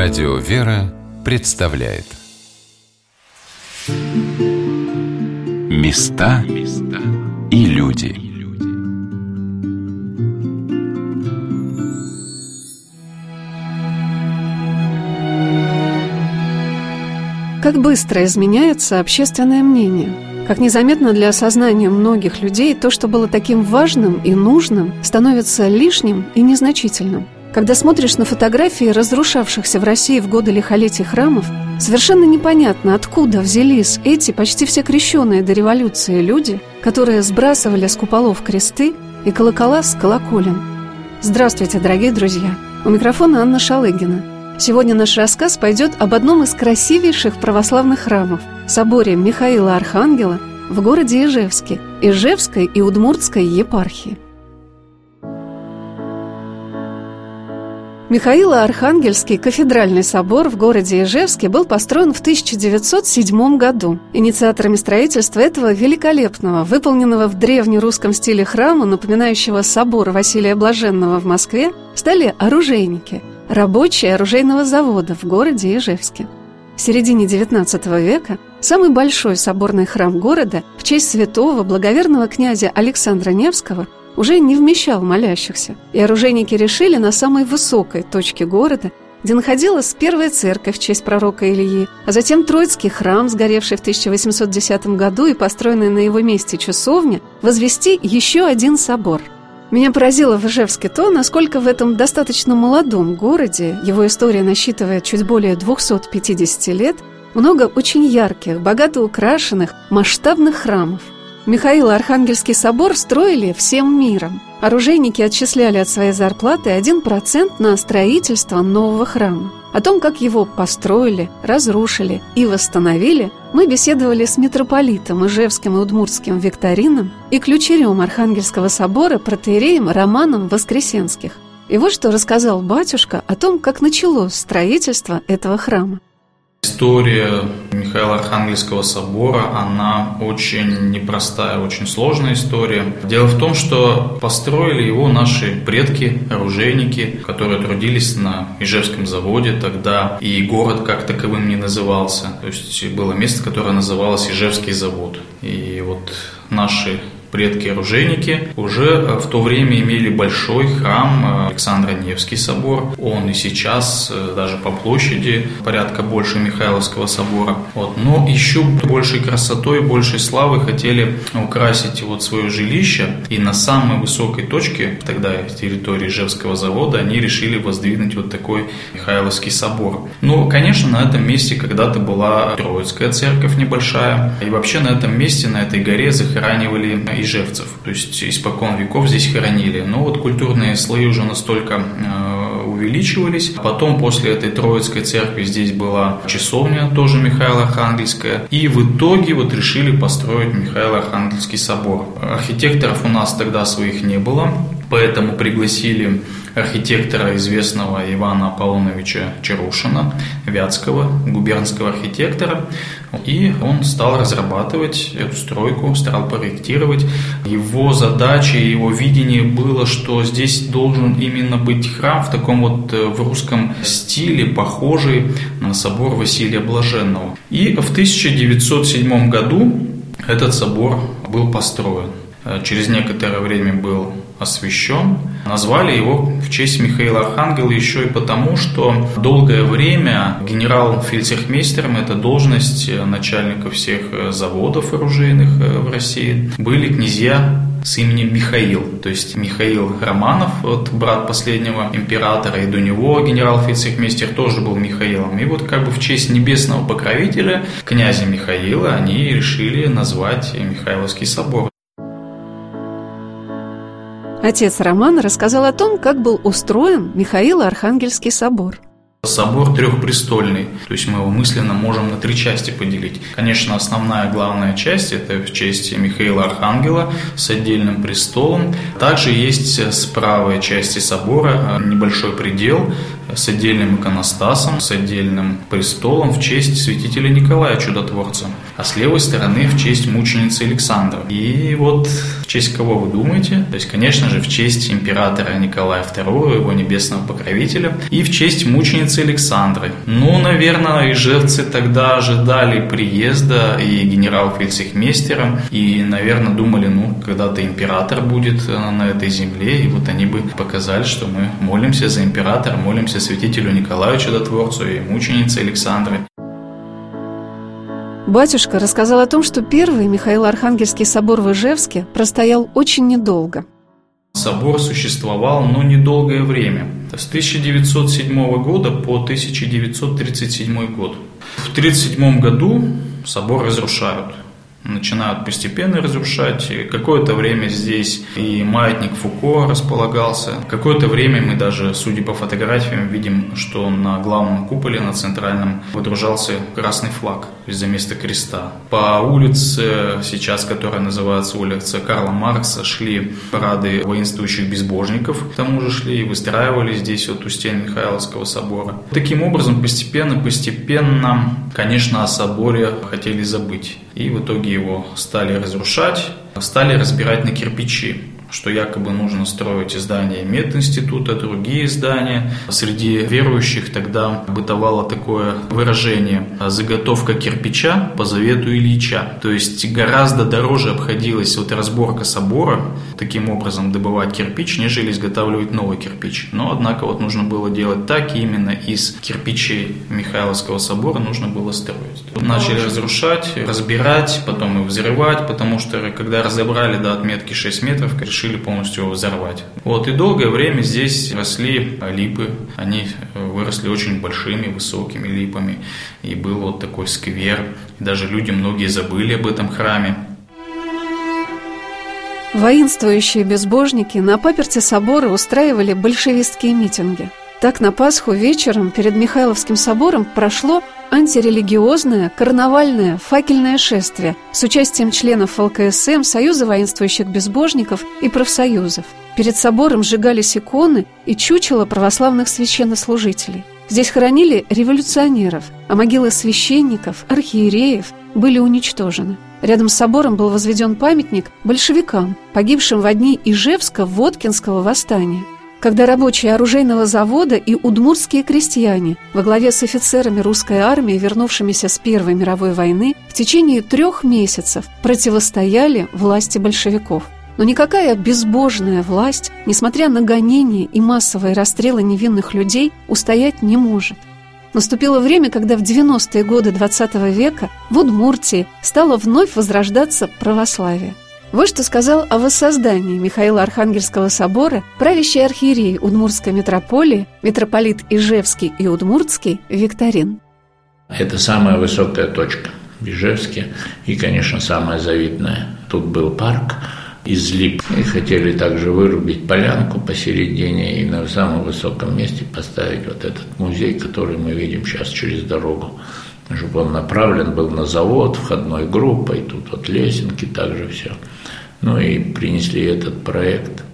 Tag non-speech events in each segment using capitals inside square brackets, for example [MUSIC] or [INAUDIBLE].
Радио «Вера» представляет. Места и люди. Как быстро изменяется общественное мнение – как незаметно для осознания многих людей, то, что было таким важным и нужным, становится лишним и незначительным. Когда смотришь на фотографии разрушавшихся в России в годы лихолетий храмов, совершенно непонятно, откуда взялись эти почти все крещенные до революции люди, которые сбрасывали с куполов кресты и колокола с колоколен. Здравствуйте, дорогие друзья! У микрофона Анна Шалыгина. Сегодня наш рассказ пойдет об одном из красивейших православных храмов – соборе Михаила Архангела в городе Ижевске, Ижевской и Удмуртской епархии. Михаило-Архангельский кафедральный собор в городе Ижевске был построен в 1907 году. Инициаторами строительства этого великолепного, выполненного в древнерусском стиле храма, напоминающего собор Василия Блаженного в Москве, стали оружейники – рабочие оружейного завода в городе Ижевске. В середине XIX века самый большой соборный храм города в честь святого благоверного князя Александра Невского уже не вмещал молящихся, и оружейники решили на самой высокой точке города где находилась первая церковь в честь пророка Ильи, а затем Троицкий храм, сгоревший в 1810 году и построенный на его месте часовня, возвести еще один собор – меня поразило в Ижевске то, насколько в этом достаточно молодом городе, его история насчитывает чуть более 250 лет, много очень ярких, богато украшенных, масштабных храмов. Михаил Архангельский собор строили всем миром. Оружейники отчисляли от своей зарплаты 1% на строительство нового храма. О том, как его построили, разрушили и восстановили, мы беседовали с митрополитом Ижевским и Удмуртским Викторином и ключерем Архангельского собора протеереем Романом Воскресенских. И вот что рассказал батюшка о том, как началось строительство этого храма. История Михаила Архангельского собора, она очень непростая, очень сложная история. Дело в том, что построили его наши предки, оружейники, которые трудились на Ижевском заводе тогда, и город как таковым не назывался. То есть было место, которое называлось Ижевский завод. И вот наши предки-оружейники уже э, в то время имели большой храм э, Александра Невский собор. Он и сейчас э, даже по площади порядка больше Михайловского собора. Вот. Но еще большей красотой, большей славы хотели украсить вот свое жилище. И на самой высокой точке, тогда территории Ижевского завода, они решили воздвигнуть вот такой Михайловский собор. Ну, конечно, на этом месте когда-то была Троицкая церковь небольшая. И вообще на этом месте, на этой горе захоранивали ижевцев. То есть испокон веков здесь хоронили. Но вот культурные слои уже настолько э, увеличивались. Потом после этой Троицкой церкви здесь была часовня, тоже Михаила Архангельская. И в итоге вот решили построить Михаил Архангельский собор. Архитекторов у нас тогда своих не было, поэтому пригласили архитектора известного Ивана Аполлоновича Чарушина, вятского губернского архитектора. И он стал разрабатывать эту стройку, стал проектировать. Его задача, его видение было, что здесь должен именно быть храм в таком вот э, в русском стиле, похожий на собор Василия Блаженного. И в 1907 году этот собор был построен. Э, через некоторое время был освящен. Назвали его в честь Михаила Архангела еще и потому, что долгое время генерал-фельдсерхмейстером, это должность начальника всех э, заводов оружейных э, в России, были князья с именем Михаил. То есть Михаил Романов, вот брат последнего императора, и до него генерал-фельдсерхмейстер тоже был Михаилом. И вот как бы в честь небесного покровителя, князя Михаила, они решили назвать Михайловский собор. Отец Романа рассказал о том, как был устроен Михаило-Архангельский собор. Собор трехпрестольный, то есть мы его мысленно можем на три части поделить. Конечно, основная главная часть – это в честь Михаила Архангела с отдельным престолом. Также есть с правой части собора небольшой предел, с отдельным иконостасом, с отдельным престолом в честь святителя Николая Чудотворца, а с левой стороны в честь мученицы Александра. И вот в честь кого вы думаете? То есть, конечно же, в честь императора Николая II, его небесного покровителя, и в честь мученицы Александры. Ну, наверное, ижевцы тогда ожидали приезда и генерал-фельдсихмейстера, и, наверное, думали, ну, когда-то император будет э, на этой земле, и вот они бы показали, что мы молимся за императора, молимся святителю Николаю Чудотворцу и мученице Александры. Батюшка рассказал о том, что первый Михаил Архангельский собор в Ижевске простоял очень недолго. Собор существовал, но недолгое время. С 1907 года по 1937 год. В 1937 году собор разрушают начинают постепенно разрушать. Какое-то время здесь и маятник Фуко располагался. Какое-то время мы даже, судя по фотографиям, видим, что на главном куполе, на центральном, выдружался красный флаг из-за места креста. По улице сейчас, которая называется улица Карла Маркса, шли парады воинствующих безбожников. К тому же шли и выстраивали здесь вот у стен Михайловского собора. Таким образом, постепенно, постепенно, конечно, о соборе хотели забыть. И в итоге его стали разрушать, стали разбирать на кирпичи что якобы нужно строить здания мединститута, другие здания. Среди верующих тогда бытовало такое выражение «заготовка кирпича по завету Ильича». То есть гораздо дороже обходилась вот разборка собора, таким образом добывать кирпич, нежели изготавливать новый кирпич. Но, однако, вот нужно было делать так, и именно из кирпичей Михайловского собора нужно было строить. Начали разрушать, разбирать, потом и взрывать, потому что когда разобрали до отметки 6 метров, решили полностью взорвать. Вот, и долгое время здесь росли липы. Они выросли очень большими, высокими липами. И был вот такой сквер. Даже люди многие забыли об этом храме. Воинствующие безбожники на паперте собора устраивали большевистские митинги. Так на Пасху вечером перед Михайловским собором прошло антирелигиозное карнавальное факельное шествие с участием членов ЛКСМ, Союза воинствующих безбожников и профсоюзов. Перед собором сжигались иконы и чучело православных священнослужителей. Здесь хоронили революционеров, а могилы священников, архиереев были уничтожены. Рядом с собором был возведен памятник большевикам, погибшим в дни Ижевска-Воткинского восстания – когда рабочие оружейного завода и удмуртские крестьяне во главе с офицерами русской армии, вернувшимися с Первой мировой войны, в течение трех месяцев противостояли власти большевиков. Но никакая безбожная власть, несмотря на гонения и массовые расстрелы невинных людей, устоять не может. Наступило время, когда в 90-е годы XX -го века в Удмуртии стало вновь возрождаться православие – вот что сказал о воссоздании Михаила Архангельского собора правящий архиерей Удмуртской митрополии, митрополит Ижевский и Удмуртский Викторин. Это самая высокая точка в Ижевске и, конечно, самая завидная. Тут был парк из лип. И хотели также вырубить полянку посередине и на самом высоком месте поставить вот этот музей, который мы видим сейчас через дорогу чтобы он направлен был на завод входной группой, тут вот лесенки, также все. Ну и принесли этот проект.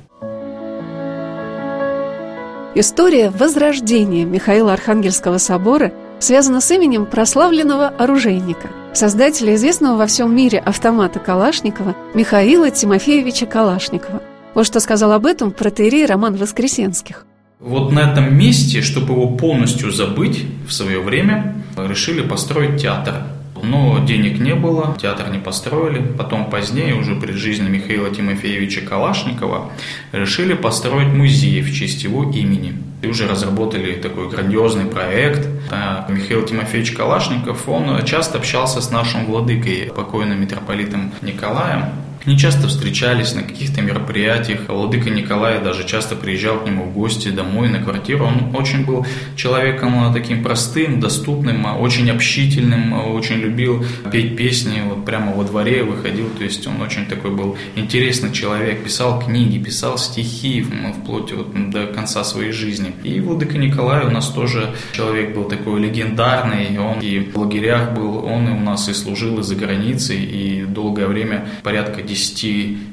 История возрождения Михаила Архангельского собора связана с именем прославленного оружейника, создателя известного во всем мире автомата Калашникова Михаила Тимофеевича Калашникова. Вот что сказал об этом протеерей Роман Воскресенских. Вот на этом месте, чтобы его полностью забыть в свое время, решили построить театр. Но денег не было, театр не построили. Потом позднее, уже при жизни Михаила Тимофеевича Калашникова, решили построить музей в честь его имени. И уже разработали такой грандиозный проект. А Михаил Тимофеевич Калашников, он часто общался с нашим владыкой, покойным митрополитом Николаем. Они часто встречались на каких-то мероприятиях. Владыка Николай даже часто приезжал к нему в гости домой на квартиру. Он очень был человеком таким простым, доступным, очень общительным, очень любил петь песни. Вот прямо во дворе выходил. То есть он очень такой был интересный человек. Писал книги, писал стихи, вплоть вот до конца своей жизни. И Владыка Николай у нас тоже человек был такой легендарный, он и в лагерях был, он и у нас и служил и за границей, и долгое время, порядка 10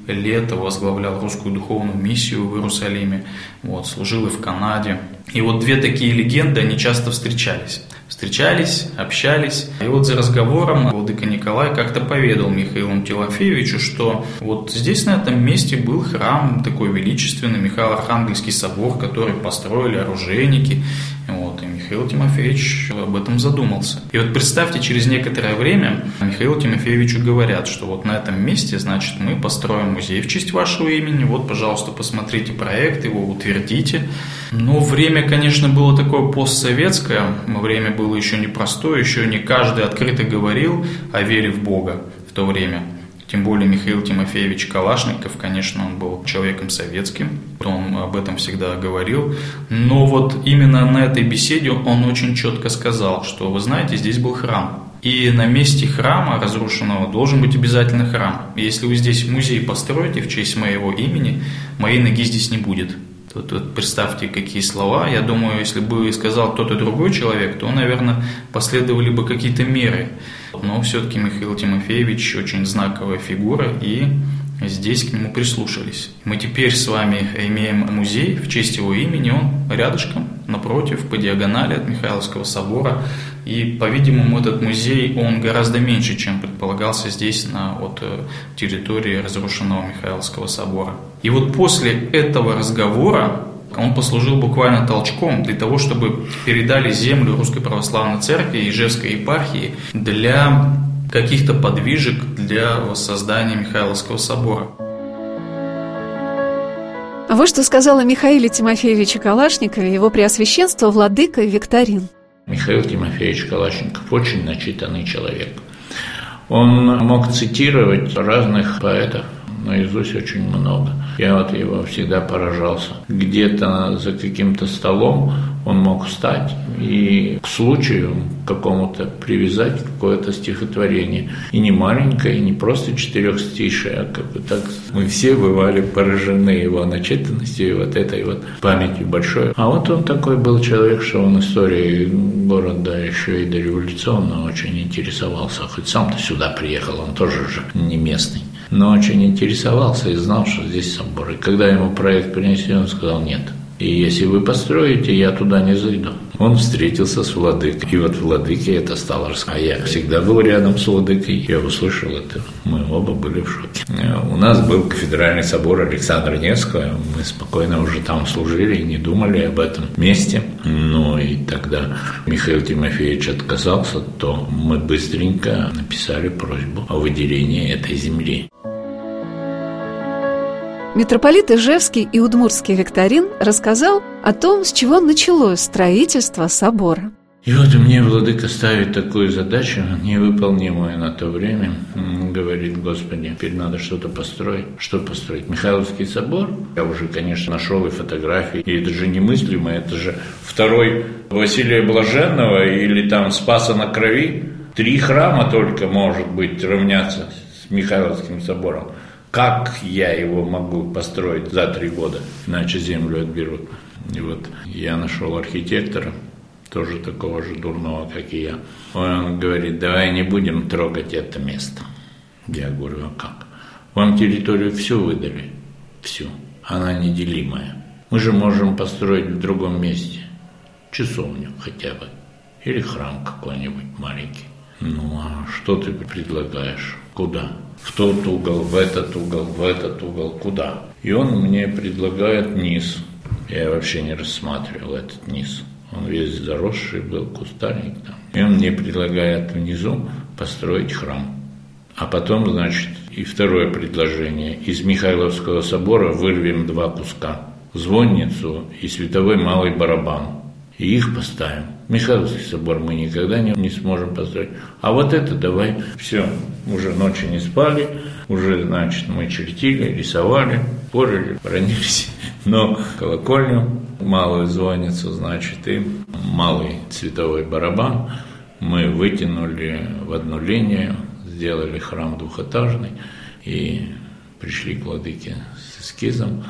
лет возглавлял русскую духовную миссию в Иерусалиме, вот, служил и в Канаде. И вот две такие легенды, они часто встречались встречались, общались. И вот за разговором Владыка Николай как-то поведал Михаилу Тимофеевичу, что вот здесь, на этом месте, был храм такой величественный, Михаил Архангельский собор, который построили оружейники. Вот, и Михаил Тимофеевич об этом задумался. И вот представьте, через некоторое время Михаилу Тимофеевичу говорят, что вот на этом месте, значит, мы построим музей в честь вашего имени, вот, пожалуйста, посмотрите проект, его утвердите. Но время, конечно, было такое постсоветское, время было еще непростое, еще не каждый открыто говорил о вере в Бога в то время. Тем более Михаил Тимофеевич Калашников, конечно, он был человеком советским, он об этом всегда говорил. Но вот именно на этой беседе он очень четко сказал, что, вы знаете, здесь был храм. И на месте храма разрушенного должен быть обязательно храм. если вы здесь музей построите в честь моего имени, моей ноги здесь не будет. Тут вот представьте, какие слова. Я думаю, если бы сказал кто-то другой человек, то, наверное, последовали бы какие-то меры. Но все-таки Михаил Тимофеевич очень знаковая фигура, и здесь к нему прислушались. Мы теперь с вами имеем музей в честь его имени, он рядышком, напротив, по диагонали от Михайловского собора. И, по-видимому, этот музей, он гораздо меньше, чем предполагался здесь, на вот, э, территории разрушенного Михайловского собора. И вот после этого разговора он послужил буквально толчком для того, чтобы передали землю Русской Православной Церкви и Ижевской епархии для каких-то подвижек для воссоздания Михайловского собора. А вот что сказала Михаиле Тимофеевиче Калашникове его преосвященство владыка Викторин. Михаил Тимофеевич Калашников очень начитанный человек. Он мог цитировать разных поэтов, наизусть очень много. Я вот его всегда поражался. Где-то за каким-то столом он мог встать и к случаю какому-то привязать какое-то стихотворение. И не маленькое, и не просто четырехстишие, а как бы так мы все бывали поражены его начитанностью и вот этой вот памятью большой. А вот он такой был человек, что он историей города еще и дореволюционно очень интересовался. Хоть сам-то сюда приехал, он тоже же не местный но очень интересовался и знал, что здесь собор. И когда ему проект принесли, он сказал нет. И если вы построите, я туда не зайду. Он встретился с владыкой. И вот владыке это стало рассказывать. А я всегда был рядом с владыкой. Я услышал это. Мы оба были в шоке. У нас был кафедральный собор Александра Невского. Мы спокойно уже там служили и не думали об этом месте. Ну и тогда Михаил Тимофеевич отказался, то мы быстренько написали просьбу о выделении этой земли. Митрополит Ижевский и Удмурский Викторин рассказал о том, с чего началось строительство собора. И вот мне владыка ставит такую задачу, невыполнимую на то время. Говорит, Господи, теперь надо что-то построить. Что построить? Михайловский собор? Я уже, конечно, нашел и фотографии. И это же немыслимо, это же второй Василия Блаженного или там Спаса на Крови. Три храма только, может быть, равняться с Михайловским собором. Как я его могу построить за три года, иначе землю отберут. И вот я нашел архитектора, тоже такого же дурного, как и я. Он говорит, давай не будем трогать это место. Я говорю, а как? Вам территорию всю выдали? Всю. Она неделимая. Мы же можем построить в другом месте. Часовню хотя бы. Или храм какой-нибудь маленький. Ну, а что ты предлагаешь? Куда? В тот угол, в этот угол, в этот угол, куда? И он мне предлагает низ. Я вообще не рассматривал этот низ. Он весь заросший был, кустарник там. И он мне предлагает внизу построить храм. А потом, значит, и второе предложение. Из Михайловского собора вырвем два куска. Звонницу и световой малый барабан и их поставим. Михайловский собор мы никогда не, не сможем построить. А вот это давай, все, уже ночи не спали, уже, значит, мы чертили, рисовали, спорили, бронились. [LAUGHS] Но колокольню, малую звонницу, значит, и малый цветовой барабан мы вытянули в одну линию, сделали храм двухэтажный и пришли к владыке с эскизом,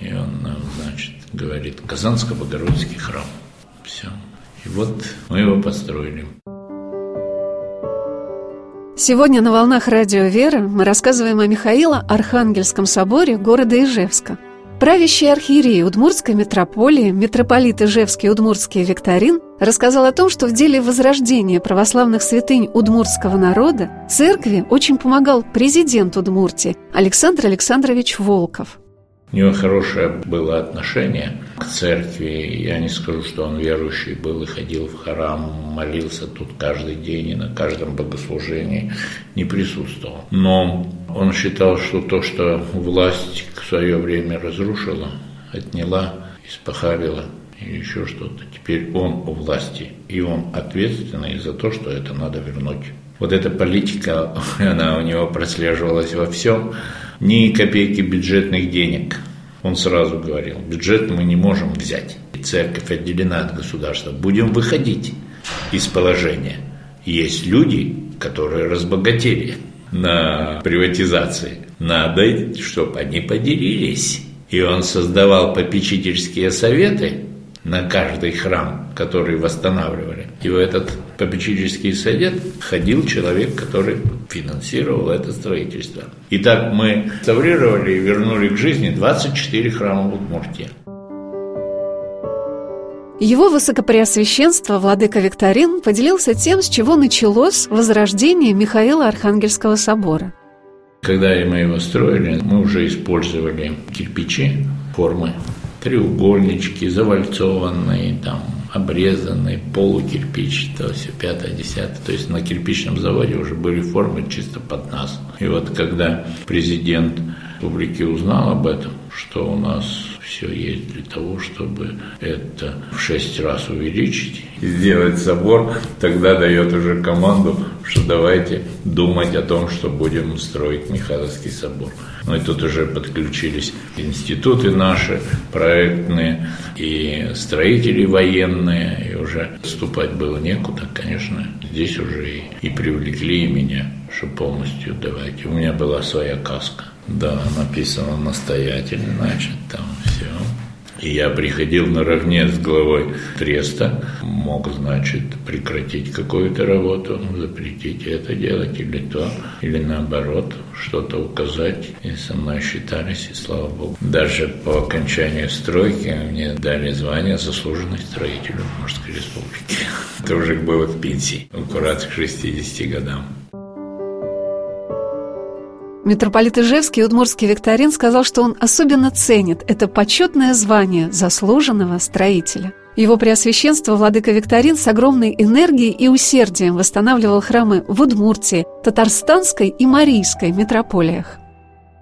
и он нам, значит, говорит, Казанско-Богородский храм. Все. И вот мы его построили. Сегодня на «Волнах Радио Вера» мы рассказываем о Михаило Архангельском соборе города Ижевска. Правящий архиерей Удмуртской митрополии, митрополит Ижевский Удмуртский Викторин, рассказал о том, что в деле возрождения православных святынь удмуртского народа церкви очень помогал президент Удмуртии Александр Александрович Волков – у него хорошее было отношение к церкви. Я не скажу, что он верующий был и ходил в храм, молился тут каждый день и на каждом богослужении не присутствовал. Но он считал, что то, что власть в свое время разрушила, отняла, испохабила или еще что-то, теперь он у власти, и он ответственный за то, что это надо вернуть. Вот эта политика, [LAUGHS] она у него прослеживалась во всем ни копейки бюджетных денег. Он сразу говорил, бюджет мы не можем взять. Церковь отделена от государства. Будем выходить из положения. Есть люди, которые разбогатели на приватизации. Надо, чтобы они поделились. И он создавал попечительские советы, на каждый храм, который восстанавливали. И этот попечительский совет ходил человек, который финансировал это строительство. Итак, мы реставрировали и вернули к жизни 24 храма в Удмуртии. Его высокопреосвященство, владыка Викторин, поделился тем, с чего началось возрождение Михаила Архангельского собора. Когда мы его строили, мы уже использовали кирпичи, формы треугольнички, завальцованные, там, обрезанные, полукирпич, то все пятое, десятое. То есть на кирпичном заводе уже были формы чисто под нас. И вот когда президент публики узнал об этом, что у нас все есть для того, чтобы это в шесть раз увеличить сделать собор, тогда дает уже команду, что давайте думать о том, что будем строить Михайловский собор. Ну и тут уже подключились институты наши, проектные, и строители военные, и уже вступать было некуда, конечно. Здесь уже и, и привлекли меня, что полностью давайте. У меня была своя каска. Да, написано настоятельно, значит, там все. Я приходил наравне с главой треста, мог, значит, прекратить какую-то работу, запретить это делать или то, или наоборот, что-то указать. И со мной считались, и слава богу. Даже по окончанию стройки мне дали звание заслуженный строитель Морской Республики. [LAUGHS] Это уже было в пенсии, аккурат к 60 годам. Митрополит Ижевский Удмурский Викторин сказал, что он особенно ценит это почетное звание заслуженного строителя. Его Преосвященство Владыка Викторин с огромной энергией и усердием восстанавливал храмы в Удмуртии, Татарстанской и Марийской метрополиях.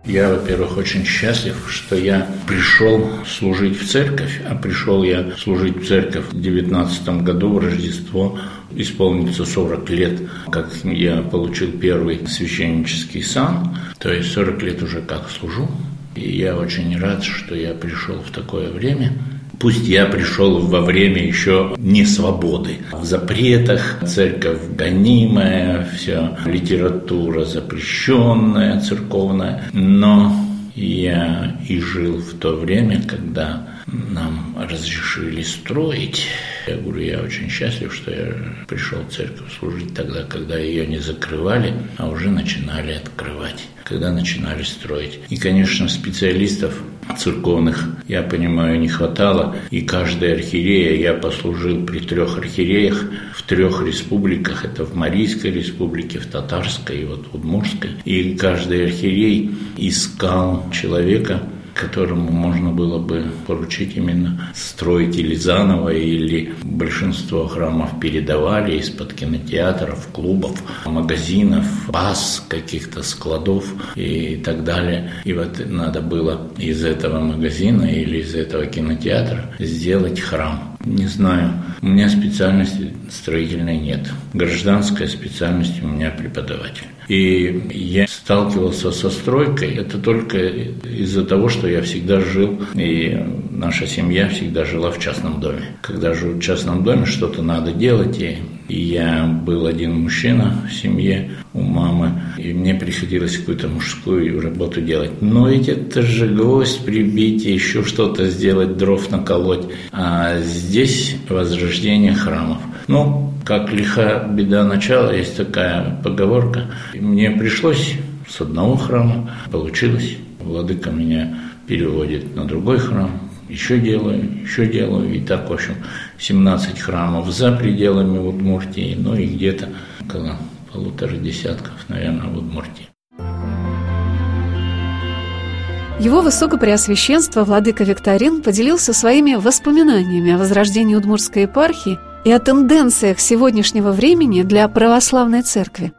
Я, во-первых, очень счастлив, что я пришел служить в церковь, а пришел я служить в церковь в 19 году, в Рождество, исполнится 40 лет, как я получил первый священнический сан, то есть 40 лет уже как служу. И я очень рад, что я пришел в такое время – Пусть я пришел во время еще не свободы. В запретах церковь гонимая, вся литература запрещенная, церковная. Но я и жил в то время, когда нам разрешили строить. Я говорю, я очень счастлив, что я пришел в церковь служить тогда, когда ее не закрывали, а уже начинали открывать, когда начинали строить. И, конечно, специалистов церковных, я понимаю, не хватало. И каждая архиерея, я послужил при трех архиереях в трех республиках. Это в Марийской республике, в Татарской и вот в Удмурской. И каждый архиерей искал человека, которому можно было бы поручить именно строить или заново, или большинство храмов передавали из-под кинотеатров, клубов, магазинов, баз, каких-то складов и так далее. И вот надо было из этого магазина или из этого кинотеатра сделать храм. Не знаю, у меня специальности строительной нет. Гражданская специальность у меня преподаватель. И я сталкивался со стройкой, это только из-за того, что я всегда жил, и наша семья всегда жила в частном доме. Когда живу в частном доме, что-то надо делать, и и я был один мужчина в семье у мамы, и мне приходилось какую-то мужскую работу делать. Но ведь это же гвоздь прибить, еще что-то сделать, дров наколоть. А здесь возрождение храмов. Ну, как лиха беда начала, есть такая поговорка. Мне пришлось с одного храма, получилось. Владыка меня переводит на другой храм, еще делаю, еще делаю. И так, в общем, 17 храмов за пределами Удмуртии, ну и где-то около полутора десятков, наверное, в Удмуртии. Его Высокопреосвященство Владыка Викторин поделился своими воспоминаниями о возрождении Удмуртской епархии и о тенденциях сегодняшнего времени для православной церкви.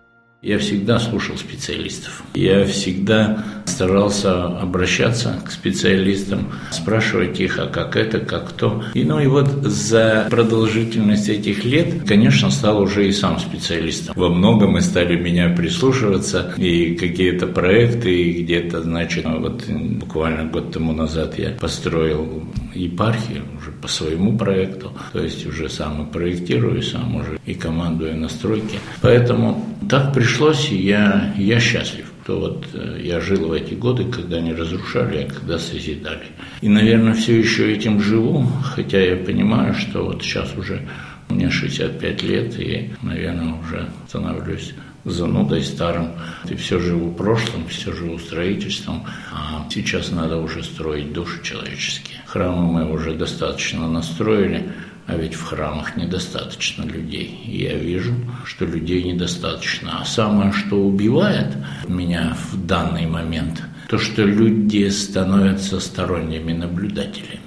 Я всегда слушал специалистов. Я всегда старался обращаться к специалистам, спрашивать их, а как это, как то. И ну и вот за продолжительность этих лет, конечно, стал уже и сам специалистом. Во многом мы стали меня прислушиваться, и какие-то проекты, и где-то, значит, вот буквально год тому назад я построил епархию уже по своему проекту, то есть уже сам и проектирую, сам уже и командую на стройке. Поэтому так пришлось, и я, я счастлив то вот э, я жил в эти годы, когда они разрушали, а когда созидали. И, наверное, все еще этим живу, хотя я понимаю, что вот сейчас уже мне 65 лет, и, наверное, уже становлюсь занудой старым. И все живу прошлым, все живу строительством, а сейчас надо уже строить души человеческие. Храмы мы уже достаточно настроили, а ведь в храмах недостаточно людей. И я вижу, что людей недостаточно. А самое, что убивает меня в данный момент, то, что люди становятся сторонними наблюдателями.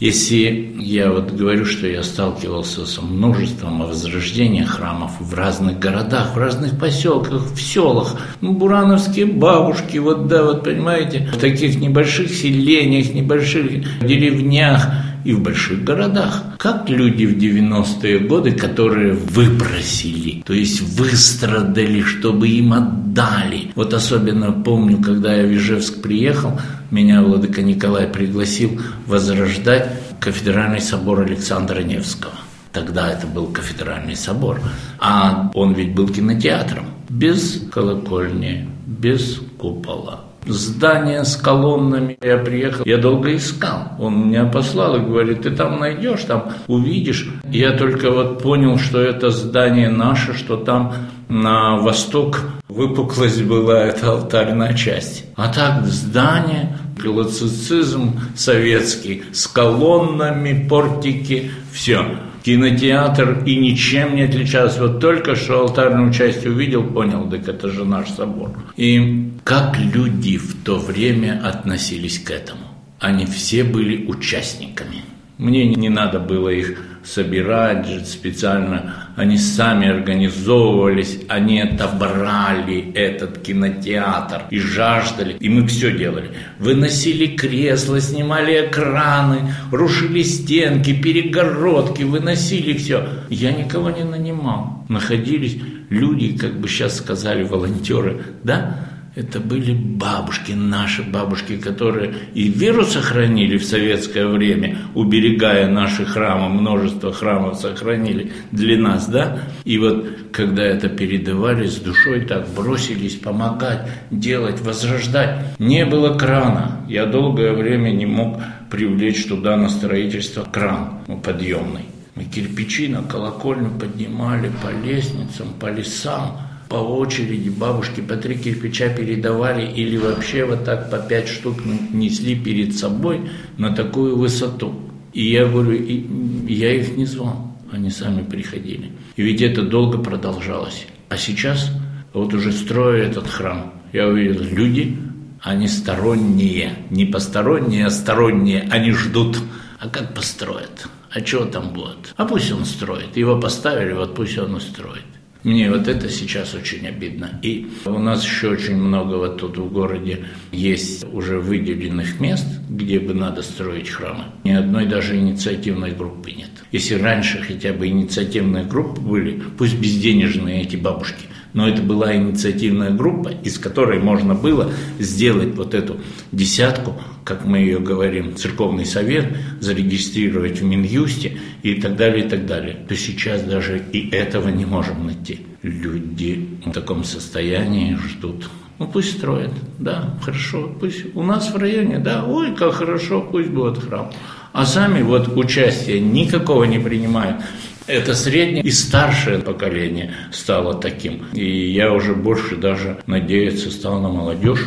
Если я вот говорю, что я сталкивался с множеством возрождения храмов в разных городах, в разных поселках, в селах, ну, бурановские бабушки, вот да, вот понимаете, в таких небольших селениях, небольших деревнях, и в больших городах. Как люди в 90-е годы, которые выпросили, то есть выстрадали, чтобы им отдали. Вот особенно помню, когда я в Ижевск приехал, меня Владыка Николай пригласил возрождать кафедральный собор Александра Невского. Тогда это был кафедральный собор. А он ведь был кинотеатром. Без колокольни, без купола здание с колоннами. Я приехал, я долго искал. Он меня послал и говорит, ты там найдешь, там увидишь. Я только вот понял, что это здание наше, что там на восток выпуклость была, [LAUGHS] это алтарная часть. А так здание, классицизм советский, с колоннами, портики, все кинотеатр и ничем не отличался. Вот только что алтарную часть увидел, понял, так это же наш собор. И как люди в то время относились к этому? Они все были участниками. Мне не надо было их собирать специально, они сами организовывались, они отобрали этот кинотеатр и жаждали, и мы все делали. Выносили кресла, снимали экраны, рушили стенки, перегородки, выносили все. Я никого не нанимал. Находились люди, как бы сейчас сказали волонтеры, да, это были бабушки, наши бабушки, которые и веру сохранили в советское время, уберегая наши храмы, множество храмов сохранили для нас, да? И вот когда это передавали с душой, так бросились помогать, делать, возрождать. Не было крана. Я долгое время не мог привлечь туда на строительство кран подъемный. Мы кирпичи на колокольню поднимали по лестницам, по лесам – по очереди бабушки по три кирпича передавали или вообще вот так по пять штук несли перед собой на такую высоту. И я говорю, и я их не звал, они сами приходили. И ведь это долго продолжалось. А сейчас вот уже строю этот храм. Я увидел, люди, они сторонние, не посторонние, а сторонние, они ждут. А как построят? А чего там будет? А пусть он строит. Его поставили, вот пусть он и строит. Мне вот это сейчас очень обидно. И у нас еще очень много вот тут в городе есть уже выделенных мест, где бы надо строить храмы. Ни одной даже инициативной группы нет. Если раньше хотя бы инициативные группы были, пусть безденежные эти бабушки, Но это была инициативная группа, из которой можно было сделать вот эту десятку, как мы ее говорим, церковный совет, зарегистрировать в Минюсте и так далее, и так далее. То сейчас даже и этого не можем найти. Люди в таком состоянии ждут ну пусть строят, да, хорошо, пусть у нас в районе, да, ой, как хорошо, пусть будет храм. А сами вот участия никакого не принимают. Это среднее и старшее поколение стало таким. И я уже больше даже надеяться стал на молодежь.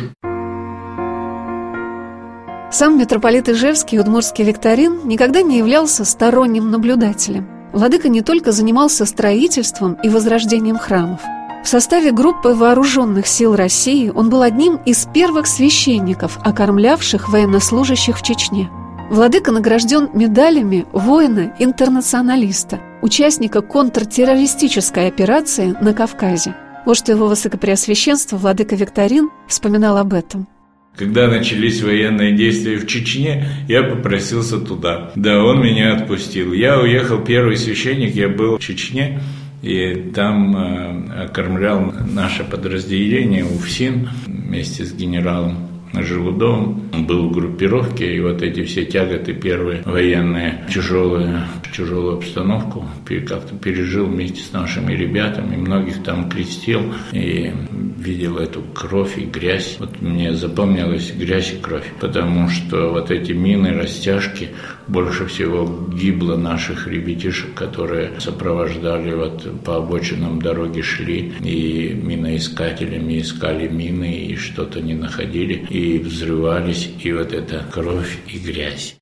Сам митрополит Ижевский Удмурский Викторин никогда не являлся сторонним наблюдателем. Владыка не только занимался строительством и возрождением храмов. В составе группы вооруженных сил России он был одним из первых священников, окормлявших военнослужащих в Чечне. Владыка награжден медалями воина-интернационалиста, участника контртеррористической операции на Кавказе. Вот что его высокопреосвященство Владыка Викторин вспоминал об этом. Когда начались военные действия в Чечне, я попросился туда. Да, он меня отпустил. Я уехал, первый священник, я был в Чечне, и там э, окормлял наше подразделение УФСИН вместе с генералом Желудовым. Был в группировке, и вот эти все тяготы первые военные, тяжелые, тяжелую обстановку как-то пережил вместе с нашими ребятами, многих там крестил и видел эту кровь и грязь. Вот мне запомнилась грязь и кровь, потому что вот эти мины, растяжки, больше всего гибло наших ребятишек, которые сопровождали вот по обочинам дороги шли и миноискателями искали мины и что-то не находили и взрывались, и вот эта кровь и грязь.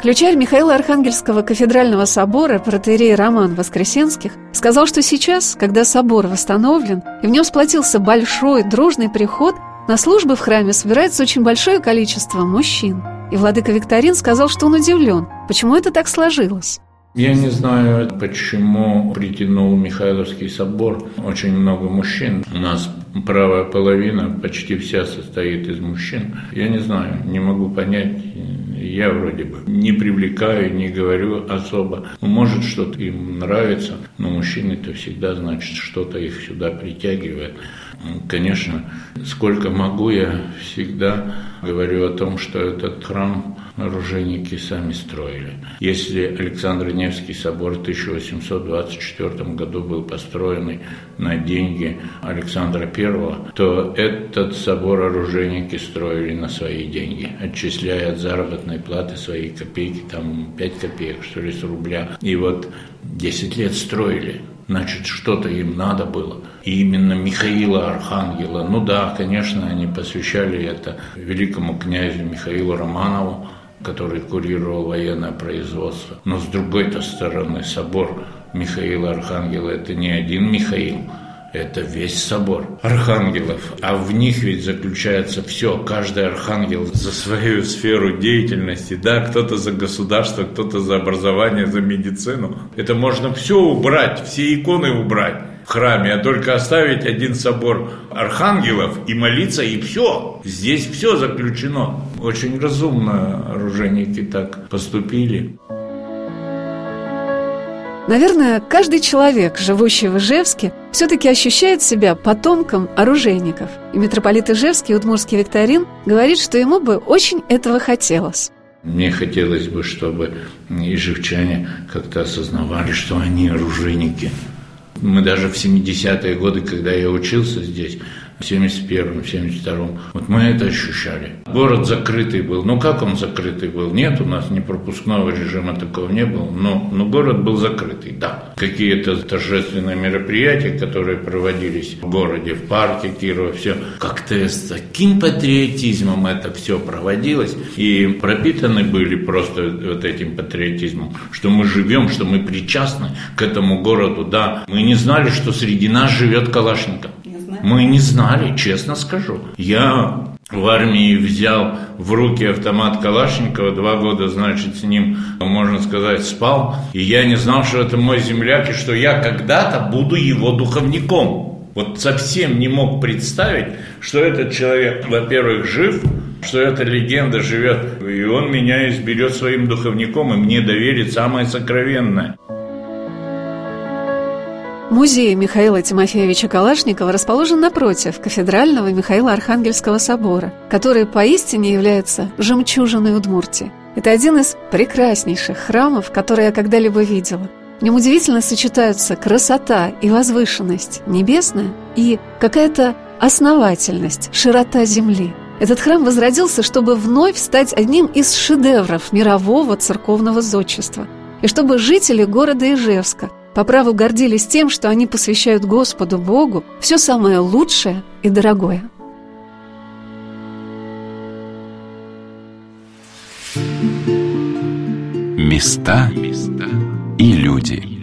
Ключарь Михаила Архангельского кафедрального собора протеерей Роман Воскресенских сказал, что сейчас, когда собор восстановлен и в нем сплотился большой дружный приход, на службы в храме собирается очень большое количество мужчин. И владыка Викторин сказал, что он удивлен, почему это так сложилось. Я не знаю, почему притянул Михайловский собор очень много мужчин. У нас правая половина почти вся состоит из мужчин. Я не знаю, не могу понять. Я вроде бы не привлекаю, не говорю особо. Может, что-то им нравится, но мужчины-то всегда, значит, что-то их сюда притягивает. Конечно, сколько могу, я всегда говорю о том, что этот храм оружейники сами строили. Если Александр Невский собор в 1824 году был построен на деньги Александра I, то этот собор оружейники строили на свои деньги, отчисляя от заработной платы свои копейки, там 5 копеек, что ли, с рубля. И вот 10 лет строили значит, что-то им надо было. И именно Михаила Архангела, ну да, конечно, они посвящали это великому князю Михаилу Романову, который курировал военное производство. Но с другой-то стороны, собор Михаила Архангела – это не один Михаил, это весь собор архангелов. А в них ведь заключается все. Каждый архангел за свою сферу деятельности. Да, кто-то за государство, кто-то за образование, за медицину. Это можно все убрать, все иконы убрать храме, а только оставить один собор архангелов и молиться, и все. Здесь все заключено. Очень разумно оружейники так поступили. Наверное, каждый человек, живущий в Ижевске, все-таки ощущает себя потомком оружейников. И митрополит Ижевский, Удмурский Викторин, говорит, что ему бы очень этого хотелось. Мне хотелось бы, чтобы ижевчане как-то осознавали, что они оружейники. Мы даже в 70-е годы, когда я учился здесь, в 71-м, 72-м. Вот мы это ощущали. Город закрытый был. Ну как он закрытый был? Нет, у нас ни пропускного режима такого не было. Но, но город был закрытый, да. Какие-то торжественные мероприятия, которые проводились в городе, в парке Кирова, все. Как-то с таким патриотизмом это все проводилось. И пропитаны были просто вот этим патриотизмом, что мы живем, что мы причастны к этому городу. Да, мы не знали, что среди нас живет Калашников. Мы не знали, честно скажу. Я в армии взял в руки автомат Калашникова, два года, значит, с ним, можно сказать, спал. И я не знал, что это мой земляк, и что я когда-то буду его духовником. Вот совсем не мог представить, что этот человек, во-первых, жив, что эта легенда живет, и он меня изберет своим духовником, и мне доверит самое сокровенное – Музей Михаила Тимофеевича Калашникова расположен напротив кафедрального Михаила Архангельского собора, который поистине является жемчужиной Удмуртии. Это один из прекраснейших храмов, которые я когда-либо видела. В нем удивительно сочетаются красота и возвышенность небесная и какая-то основательность, широта земли. Этот храм возродился, чтобы вновь стать одним из шедевров мирового церковного зодчества, и чтобы жители города Ижевска по праву гордились тем, что они посвящают Господу Богу все самое лучшее и дорогое. Места и люди.